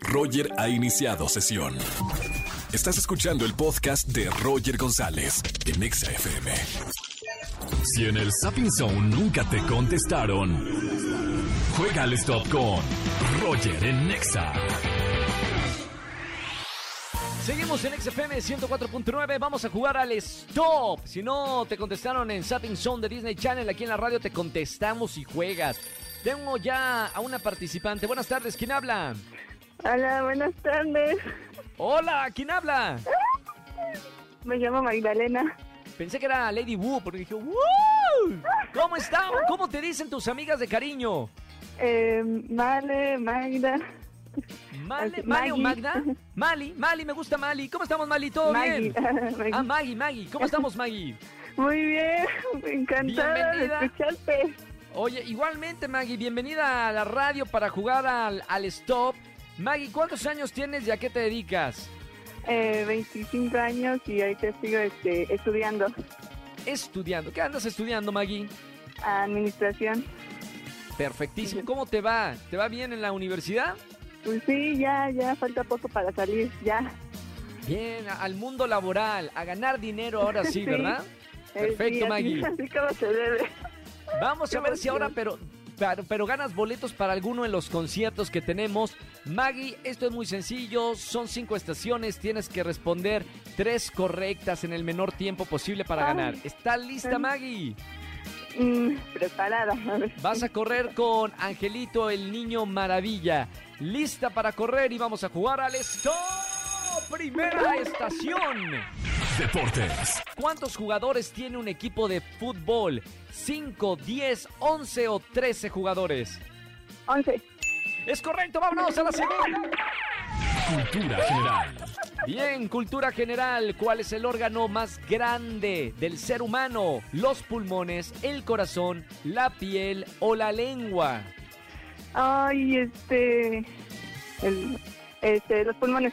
Roger ha iniciado sesión. Estás escuchando el podcast de Roger González en Exa FM. Si en el Sapping Zone nunca te contestaron, juega al stop con Roger en Nexa. Seguimos en XFM 104.9, vamos a jugar al stop. Si no te contestaron en Sapping Zone de Disney Channel, aquí en la radio te contestamos y juegas. Tengo ya a una participante. Buenas tardes, ¿quién habla? Hola, buenas tardes. Hola, ¿quién habla? Me llamo Magdalena. Pensé que era Lady Wu porque dije, ¡Woo! ¿Cómo está? ¿Cómo te dicen tus amigas de cariño? Eh, Male, Magda. ¿Male, Male o. Magda? Mali, Mali, me gusta Mali. ¿Cómo estamos, Mali? ¿Todo Maggie. bien? Maggie. Ah, Maggie, Maggie. ¿Cómo estamos, Maggie? Muy bien, encantada de Bienvenida. escucharte. Oye, igualmente, Maggie, bienvenida a la radio para jugar al, al stop. Maggie, ¿cuántos años tienes y a qué te dedicas? Eh, 25 años y ahorita sigo este, estudiando Estudiando. ¿Qué andas estudiando, Maggie? administración. Perfectísimo. ¿Cómo te va? ¿Te va bien en la universidad? Pues sí, ya, ya falta poco para salir, ya. Bien, al mundo laboral, a ganar dinero ahora sí, Sí. ¿verdad? Eh, Perfecto, sí, así- Maggie. Así como se debe. Vamos a ver si ahora, pero, pero, pero ganas boletos para alguno de los conciertos que tenemos. Maggie, esto es muy sencillo, son cinco estaciones, tienes que responder tres correctas en el menor tiempo posible para Ay. ganar. ¿Está lista, Ay. Maggie? Mm, preparada. Vas a correr con Angelito, el niño maravilla. Lista para correr y vamos a jugar al stop. Primera estación. Deportes. ¿Cuántos jugadores tiene un equipo de fútbol? ¿5, 10, 11 o 13 jugadores? 11. Es correcto, vámonos a la segunda. Cultura general. Bien, cultura general. ¿Cuál es el órgano más grande del ser humano? ¿Los pulmones, el corazón, la piel o la lengua? Ay, este. El, este, los pulmones.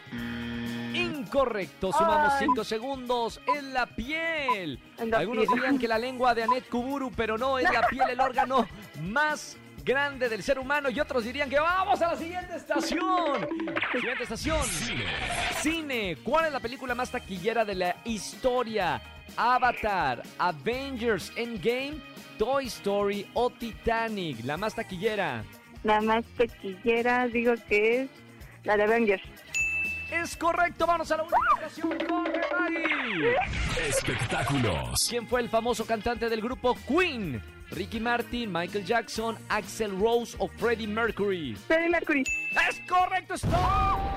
Incorrecto, sumamos Ay. 5 segundos. Es la piel. En la Algunos piel. dirían que la lengua de Anet Kuburu, pero no, es la piel el órgano más grande del ser humano. Y otros dirían que vamos a la siguiente estación. Siguiente estación. Cine. ¿Cuál es la película más taquillera de la historia? Avatar, Avengers Endgame, Toy Story o Titanic. La más taquillera. La más pequillera, digo que es la de Avengers. Es correcto, vamos a la última estación. ¡Corre, Maggie! Espectáculos. ¿Quién fue el famoso cantante del grupo Queen? Ricky Martin, Michael Jackson, Axel Rose o Freddie Mercury. Freddie Mercury. ¡Es correcto! ¡Stop!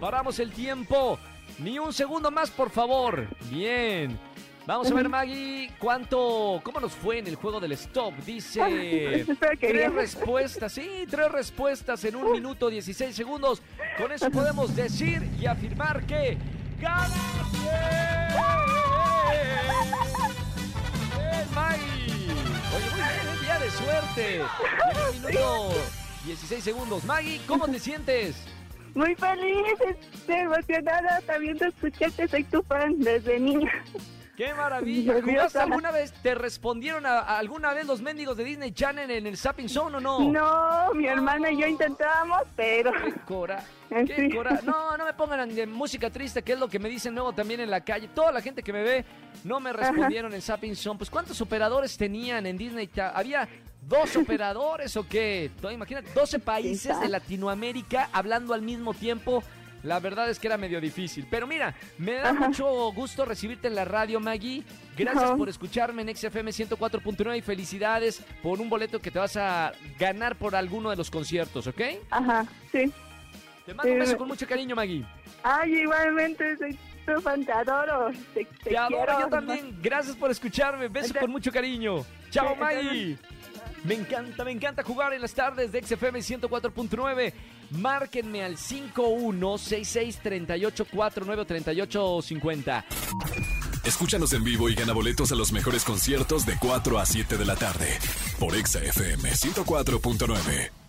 Paramos el tiempo. Ni un segundo más, por favor. Bien. Vamos a ver, Maggie, cuánto, cómo nos fue en el juego del stop. Dice tres respuestas, sí, tres respuestas en un minuto 16 segundos. Con eso podemos decir y afirmar que ganaste. Bien, Maggie. Oye, muy bien, es día de suerte. En un minuto 16 segundos. Maggie, ¿cómo te sientes? Muy feliz, estoy emocionada también de escucharte, soy tu fan desde niña. ¡Qué maravilla! ¿Jugaste alguna vez? ¿Te respondieron a, a alguna vez los mendigos de Disney Channel en el Zapping Zone o no? No, mi hermana y yo intentábamos, pero ¡Qué cora! Eh, ¡Qué sí. cora! No, no me pongan de música triste, que es lo que me dicen luego también en la calle. Toda la gente que me ve no me respondieron en Zapping Zone. Pues ¿cuántos operadores tenían en Disney? ¿Había dos operadores o qué? Imagínate, 12 países de Latinoamérica hablando al mismo tiempo. La verdad es que era medio difícil. Pero mira, me da mucho gusto recibirte en la radio, Maggie. Gracias Ajá. por escucharme en XFM 104.9 y felicidades por un boleto que te vas a ganar por alguno de los conciertos, ¿ok? ajá, sí. Te mando un beso con mucho cariño, Maggie. Ay, igualmente, soy tu fan, te adoro, te, te Te adoro quiero. yo también. Gracias por escucharme. Beso con mucho cariño. Chao, Te- Maggie. Me encanta, me encanta jugar en las tardes de XFM 104.9. Márquenme al 516638493850. Escúchanos en vivo y gana boletos a los mejores conciertos de 4 a 7 de la tarde por Exa FM 104.9.